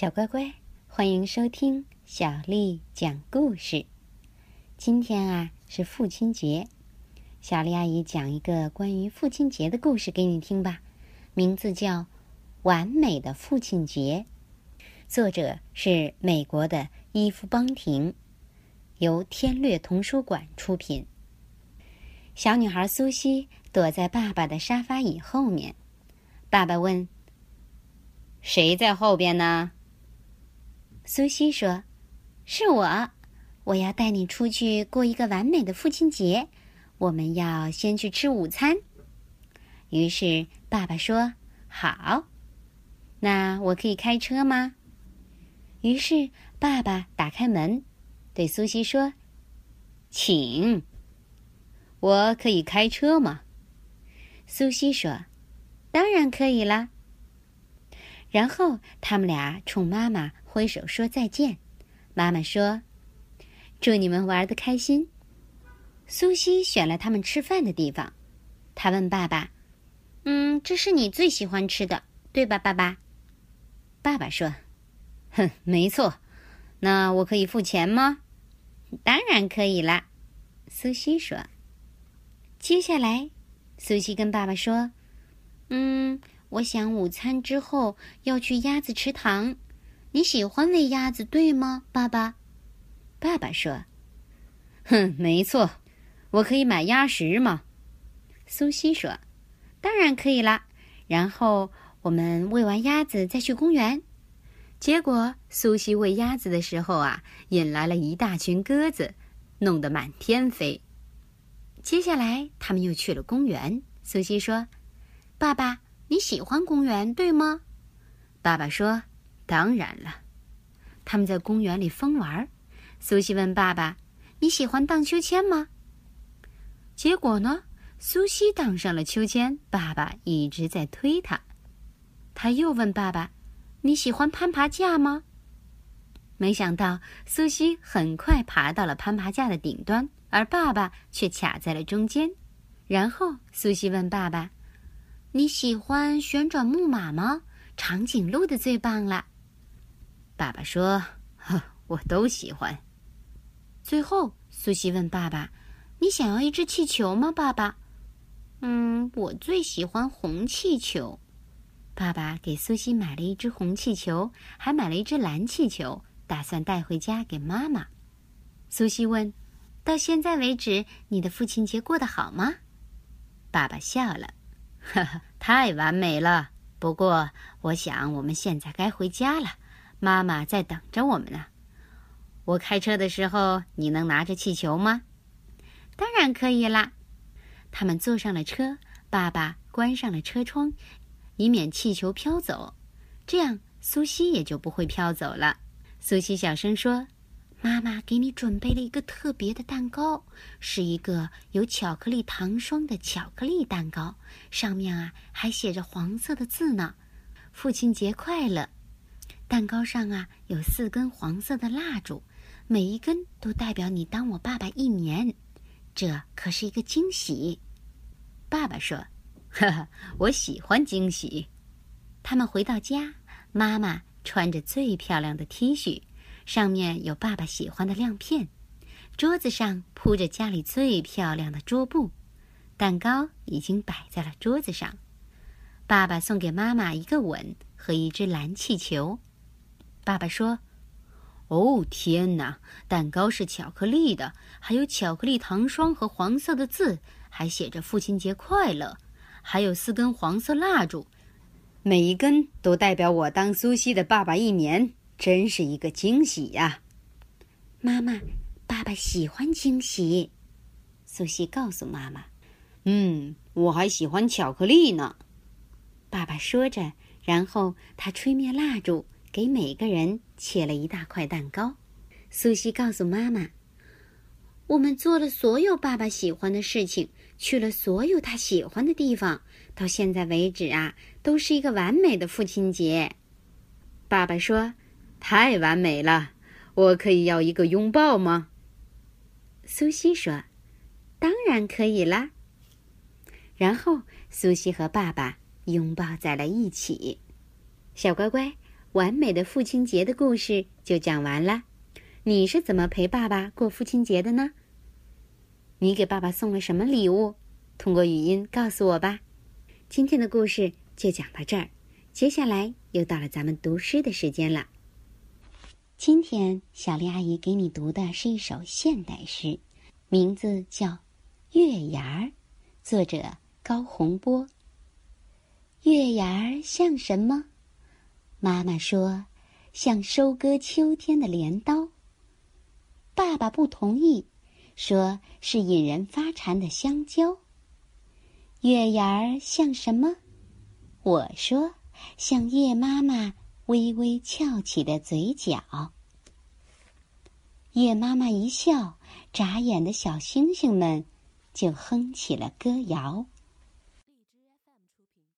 小乖乖，欢迎收听小丽讲故事。今天啊是父亲节，小丽阿姨讲一个关于父亲节的故事给你听吧，名字叫《完美的父亲节》，作者是美国的伊夫·邦廷，由天略童书馆出品。小女孩苏西躲在爸爸的沙发椅后面，爸爸问：“谁在后边呢？”苏西说：“是我，我要带你出去过一个完美的父亲节。我们要先去吃午餐。”于是爸爸说：“好，那我可以开车吗？”于是爸爸打开门，对苏西说：“请。”我可以开车吗？苏西说：“当然可以了。”然后他们俩冲妈妈。挥手说再见，妈妈说：“祝你们玩的开心。”苏西选了他们吃饭的地方，他问爸爸：“嗯，这是你最喜欢吃的，对吧，爸爸？”爸爸说：“哼，没错。那我可以付钱吗？”“当然可以啦。”苏西说。接下来，苏西跟爸爸说：“嗯，我想午餐之后要去鸭子池塘。”你喜欢喂鸭子，对吗，爸爸？爸爸说：“哼，没错，我可以买鸭食吗？”苏西说：“当然可以啦。”然后我们喂完鸭子再去公园。结果苏西喂鸭子的时候啊，引来了一大群鸽子，弄得满天飞。接下来他们又去了公园。苏西说：“爸爸，你喜欢公园，对吗？”爸爸说。当然了，他们在公园里疯玩。苏西问爸爸：“你喜欢荡秋千吗？”结果呢，苏西荡上了秋千，爸爸一直在推他。他又问爸爸：“你喜欢攀爬架吗？”没想到苏西很快爬到了攀爬架的顶端，而爸爸却卡在了中间。然后苏西问爸爸：“你喜欢旋转木马吗？长颈鹿的最棒了。”爸爸说：“呵，我都喜欢。”最后，苏西问爸爸：“你想要一只气球吗？”爸爸：“嗯，我最喜欢红气球。”爸爸给苏西买了一只红气球，还买了一只蓝气球，打算带回家给妈妈。苏西问：“到现在为止，你的父亲节过得好吗？”爸爸笑了：“哈哈，太完美了。不过，我想我们现在该回家了。”妈妈在等着我们呢。我开车的时候，你能拿着气球吗？当然可以啦。他们坐上了车，爸爸关上了车窗，以免气球飘走。这样，苏西也就不会飘走了。苏西小声说：“妈妈给你准备了一个特别的蛋糕，是一个有巧克力糖霜的巧克力蛋糕，上面啊还写着黄色的字呢。父亲节快乐。”蛋糕上啊有四根黄色的蜡烛，每一根都代表你当我爸爸一年，这可是一个惊喜。爸爸说：“哈哈，我喜欢惊喜。”他们回到家，妈妈穿着最漂亮的 T 恤，上面有爸爸喜欢的亮片，桌子上铺着家里最漂亮的桌布，蛋糕已经摆在了桌子上。爸爸送给妈妈一个吻和一只蓝气球。爸爸说：“哦，天哪！蛋糕是巧克力的，还有巧克力糖霜和黄色的字，还写着‘父亲节快乐’，还有四根黄色蜡烛，每一根都代表我当苏西的爸爸一年，真是一个惊喜呀！”妈妈，爸爸喜欢惊喜。苏西告诉妈妈：“嗯，我还喜欢巧克力呢。”爸爸说着，然后他吹灭蜡烛。给每个人切了一大块蛋糕。苏西告诉妈妈：“我们做了所有爸爸喜欢的事情，去了所有他喜欢的地方。到现在为止啊，都是一个完美的父亲节。”爸爸说：“太完美了！我可以要一个拥抱吗？”苏西说：“当然可以啦。”然后苏西和爸爸拥抱在了一起。小乖乖。完美的父亲节的故事就讲完了。你是怎么陪爸爸过父亲节的呢？你给爸爸送了什么礼物？通过语音告诉我吧。今天的故事就讲到这儿，接下来又到了咱们读诗的时间了。今天小丽阿姨给你读的是一首现代诗，名字叫《月牙儿》，作者高洪波。月牙儿像什么？妈妈说，像收割秋天的镰刀。爸爸不同意，说是引人发馋的香蕉。月牙儿像什么？我说，像夜妈妈微微翘起的嘴角。夜妈妈一笑，眨眼的小星星们就哼起了歌谣。